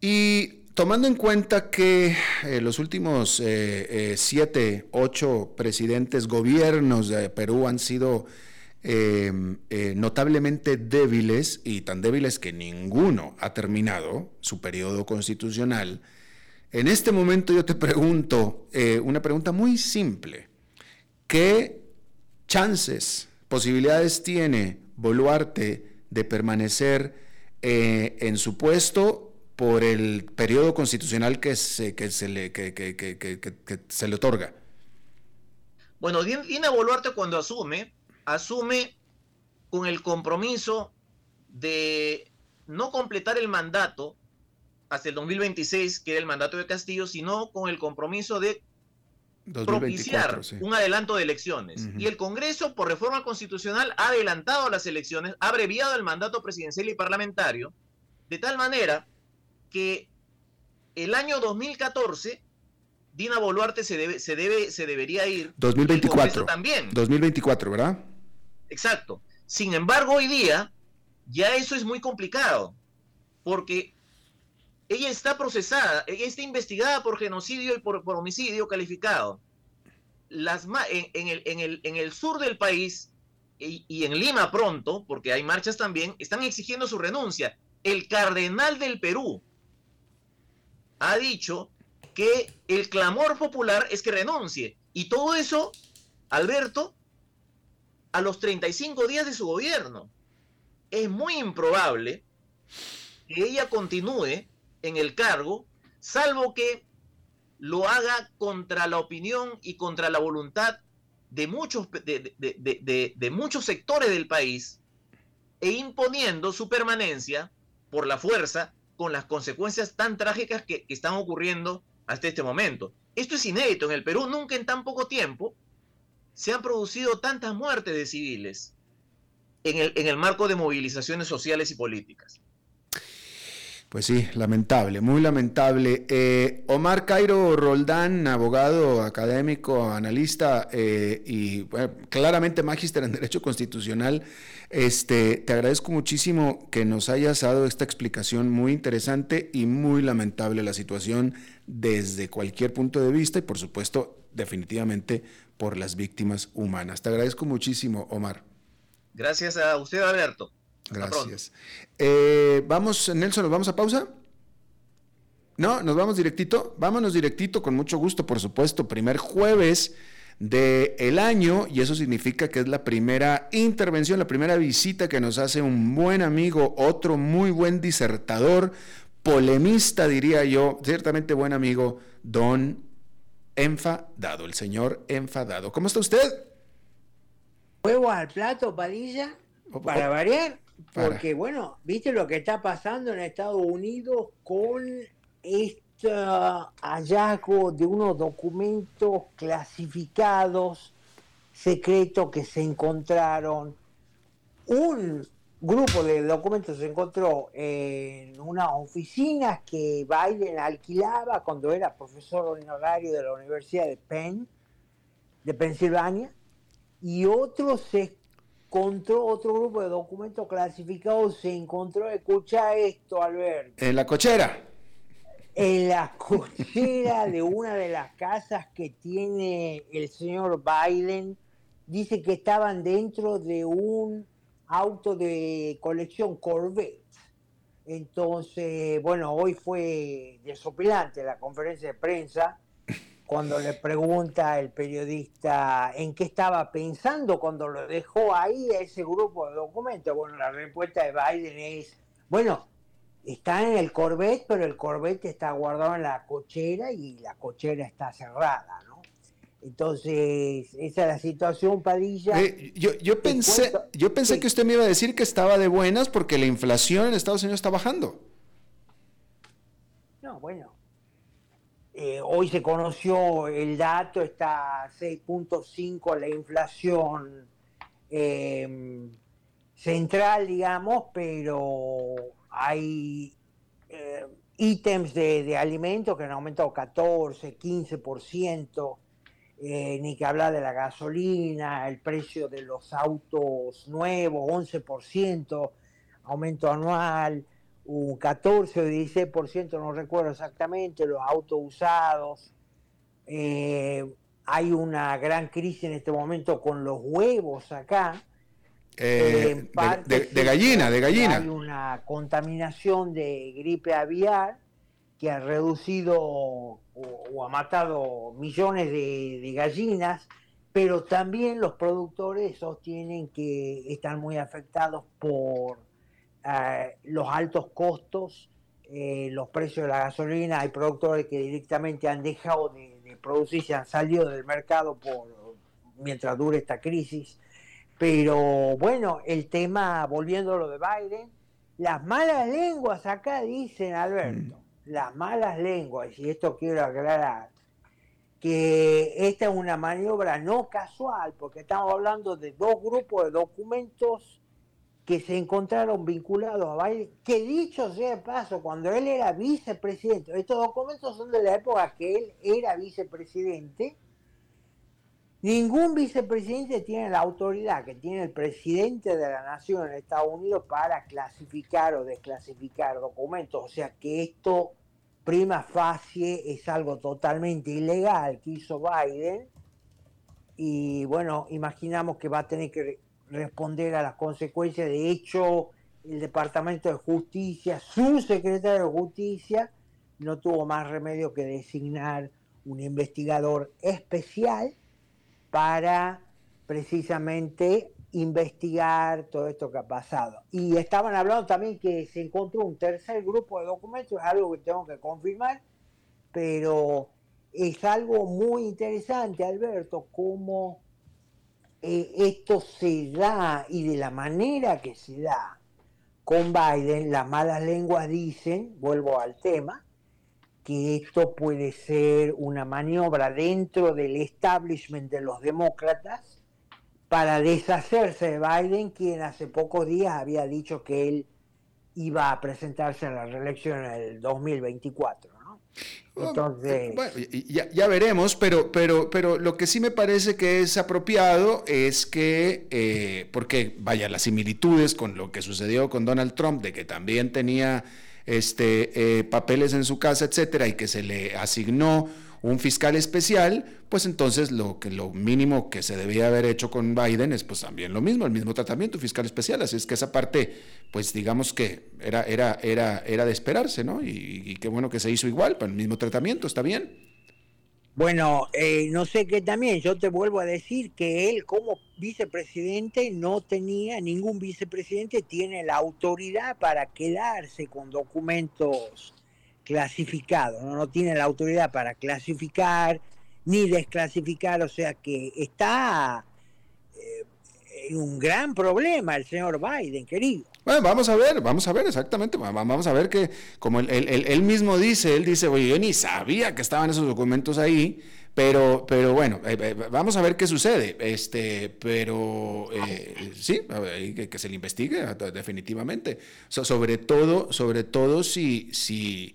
Y tomando en cuenta que eh, los últimos eh, eh, siete, ocho presidentes, gobiernos de Perú han sido notablemente débiles y tan débiles que ninguno ha terminado su periodo constitucional, en este momento yo te pregunto una pregunta muy simple. ¿Qué chances posibilidades tiene Boluarte de permanecer eh, en su puesto por el periodo constitucional que se, le, que, se le otorga? Bueno, Dina Boluarte cuando asume, asume con el compromiso de no completar el mandato hasta el 2026, que era el mandato de Castillo, sino con el compromiso de propiciar un adelanto de elecciones. Y el Congreso, por reforma constitucional, ha adelantado las elecciones, ha abreviado el mandato presidencial y parlamentario, de tal manera que el año 2014 Dina Boluarte se debe, se debe, se debería ir. 2024 también. 2024, ¿verdad? Exacto. Sin embargo, hoy día ya eso es muy complicado, porque ella está procesada, ella está investigada por genocidio y por, homicidio calificado. Las, en, el, en, el, en, el, sur del país y, y, en Lima pronto, porque hay marchas también, están exigiendo su renuncia. El cardenal del Perú ha dicho que el clamor popular es que renuncie. Y todo eso, Alberto, a los 35 días de su gobierno. Es muy improbable que ella continúe en el cargo, salvo que lo haga contra la opinión y contra la voluntad de muchos, de, muchos sectores del país e imponiendo su permanencia por la fuerza con las consecuencias tan trágicas que, están ocurriendo hasta este momento. Esto es inédito. En el Perú nunca en tan poco tiempo se han producido tantas muertes de civiles en el, en el marco de movilizaciones sociales y políticas. Pues sí, lamentable, muy lamentable. Eh, Omar Cairo Roldán, abogado, académico, analista eh, y claramente magíster en Derecho Constitucional, este, te agradezco muchísimo que nos hayas dado esta explicación muy interesante y muy lamentable la situación desde cualquier punto de vista y por supuesto definitivamente por las víctimas humanas. Te agradezco muchísimo, Omar. Gracias a usted, Alberto. Gracias. Eh, vamos, Nelson, ¿nos vamos a pausa? No, nos vamos directito. Vámonos directito, con mucho gusto, por supuesto. Primer jueves del el año y eso significa que es la primera intervención, la primera visita que nos hace un buen amigo, otro muy buen disertador, polemista diría yo, ciertamente buen amigo, don Enfadado, el señor Enfadado. ¿Cómo está usted? Huevo al plato, Padilla, para variar. Porque, bueno, viste lo que está pasando en Estados Unidos con este hallazgo de unos documentos clasificados secretos que se encontraron. Un grupo de documentos se encontró en unas oficinas que Biden alquilaba cuando era profesor honorario de la Universidad de Penn, de Pensilvania, y otros se encontró otro grupo de documentos clasificados, se encontró, escucha esto, Alberto. En la cochera. En la <laughs> cochera de una de las casas que tiene el señor Biden dice que estaban dentro de un auto de colección Corvette. Entonces, bueno, hoy fue desopilante la conferencia de prensa cuando le pregunta el periodista en qué estaba pensando cuando lo dejó ahí a ese grupo de documentos. Bueno, la respuesta de Biden es, bueno, está en el Corvette, pero el Corvette está guardado en la cochera y la cochera está cerrada, ¿no? Entonces, esa es la situación, Padilla. Eh, yo, pensé, yo pensé que usted me iba a decir que estaba de buenas porque la inflación en Estados Unidos está bajando. No, bueno. Eh, hoy se conoció el dato, está 6.5 la inflación em, central, digamos, pero hay eh, ítems de, de alimentos que han aumentado 14, 15%. Eh, ni que hablar de la gasolina, el precio de los autos nuevos, 11%, aumento anual, un 14 o 16%, no recuerdo exactamente, los autos usados. Eh, hay una gran crisis en este momento con los huevos acá. Eh, de, gallina, de gallina. Hay una contaminación de gripe aviar que ha reducido o, ha matado millones de, gallinas, pero también los productores sostienen que están muy afectados por eh, los altos costos, eh, los precios de la gasolina. Hay productores que directamente han dejado de, de producir, se han salido del mercado por mientras dure esta crisis. Pero bueno, el tema, volviendo a lo de Biden, las malas lenguas acá dicen, Alberto, mm las malas lenguas, y esto quiero aclarar, que esta es una maniobra no casual, porque estamos hablando de dos grupos de documentos que se encontraron vinculados a Biden, que dicho sea de paso, cuando él era vicepresidente, estos documentos son de la época que él era vicepresidente, ningún vicepresidente tiene la autoridad que tiene el presidente de la nación en Estados Unidos para clasificar o desclasificar documentos, o sea que esto prima facie es algo totalmente ilegal que hizo Biden. Y bueno, imaginamos que va a tener que responder a las consecuencias. De hecho, el Departamento de Justicia, su secretario de Justicia, no tuvo más remedio que designar un investigador especial para precisamente investigar todo esto que ha pasado. Y estaban hablando también que se encontró un tercer grupo de documentos, es algo que tengo que confirmar, pero es algo muy interesante, Alberto, cómo eh, esto se da y de la manera que se da con Biden, las malas lenguas dicen, vuelvo al tema, que esto puede ser una maniobra dentro del establishment de los demócratas para deshacerse de Biden, quien hace pocos días había dicho que él iba a presentarse a la reelección en el 2024. Entonces... Bueno, ya, veremos, pero, pero, pero lo que sí me parece que es apropiado es que, eh, porque vaya, las similitudes con lo que sucedió con Donald Trump, de que también tenía este, eh, papeles en su casa, etcétera, y que se le asignó un fiscal especial, pues entonces lo, que, lo mínimo que se debía haber hecho con Biden es pues también lo mismo, el mismo tratamiento fiscal especial. Así es que esa parte, pues digamos que era, era, era, era de esperarse, ¿no? Y, qué bueno que se hizo igual, para el mismo tratamiento, está bien. Bueno, eh, no sé qué también, yo te vuelvo a decir que él como vicepresidente no tenía, ningún vicepresidente tiene la autoridad para quedarse con documentos clasificado, ¿no? no tiene la autoridad para clasificar ni desclasificar, o sea que está eh, en un gran problema el señor Biden, querido. Bueno, vamos a ver, vamos a ver exactamente, vamos a ver que, como él, mismo dice, él dice, oye, yo ni sabía que estaban esos documentos ahí, pero, pero bueno, eh, eh, vamos a ver qué sucede, este, pero sí, que, se le investigue definitivamente, sobre todo, sobre todo si, si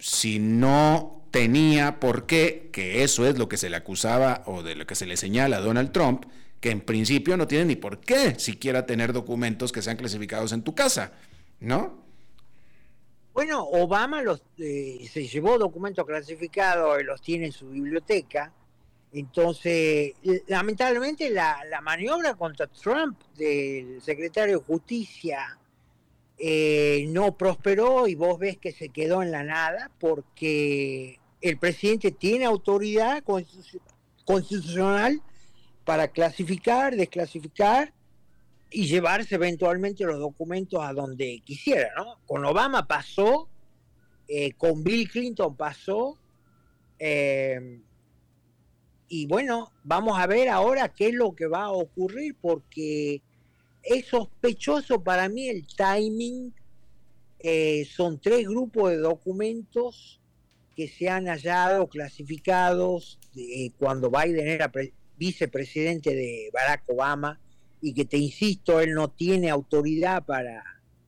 si no tenía por qué, que eso es lo que se le acusaba o de lo que se le señala a Donald Trump, que en principio no tiene ni por qué siquiera tener documentos que sean clasificados en tu casa, ¿no? Bueno, Obama los, eh, se llevó documentos clasificados y los tiene en su biblioteca. Entonces, lamentablemente la, maniobra contra Trump del secretario de Justicia eh, no prosperó y vos ves que se quedó en la nada porque el presidente tiene autoridad constitucional para clasificar, desclasificar y llevarse eventualmente los documentos a donde quisiera, ¿no? Con Obama pasó, eh, con Bill Clinton pasó, eh, y bueno, vamos a ver ahora qué es lo que va a ocurrir, porque es sospechoso para mí el timing. Eh, son tres grupos de documentos que se han hallado clasificados cuando Biden era vicepresidente de Barack Obama y que te insisto, él no tiene autoridad para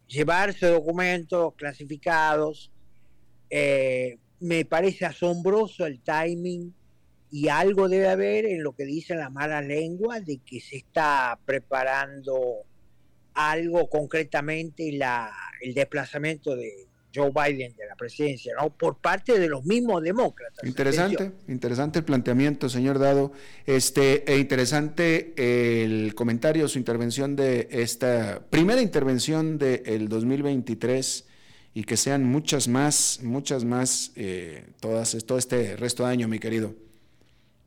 llevarse documentos clasificados. Eh, me parece asombroso el timing y algo debe haber en lo que dicen las malas lenguas de que se está preparando algo concretamente la, el desplazamiento de, Joe Biden de la presidencia, ¿no? Por parte de los mismos demócratas. Interesante, interesante el planteamiento, señor Dado. Este, e interesante el comentario, su intervención de esta primera intervención del 2023 y que sean muchas más, muchas más, eh, todas, todo este resto de año, mi querido.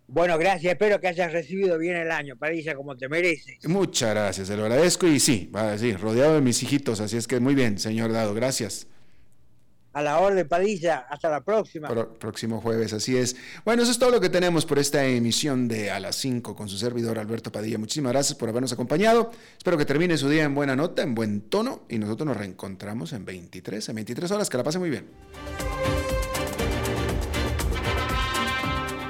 Bueno, gracias. Espero que hayas recibido bien el año, Padilla, como te mereces. Muchas gracias, se lo agradezco y sí, va a decir, rodeado de mis hijitos, así es que muy bien, señor Dado, gracias. A la orden, Padilla. Hasta la próxima. próximo jueves, así es. Bueno, eso es todo lo que tenemos por esta emisión de A las 5 con su servidor Alberto Padilla. Muchísimas gracias por habernos acompañado. Espero que termine su día en buena nota, en buen tono. Y nosotros nos reencontramos en 23, en 23 horas. Que la pase muy bien.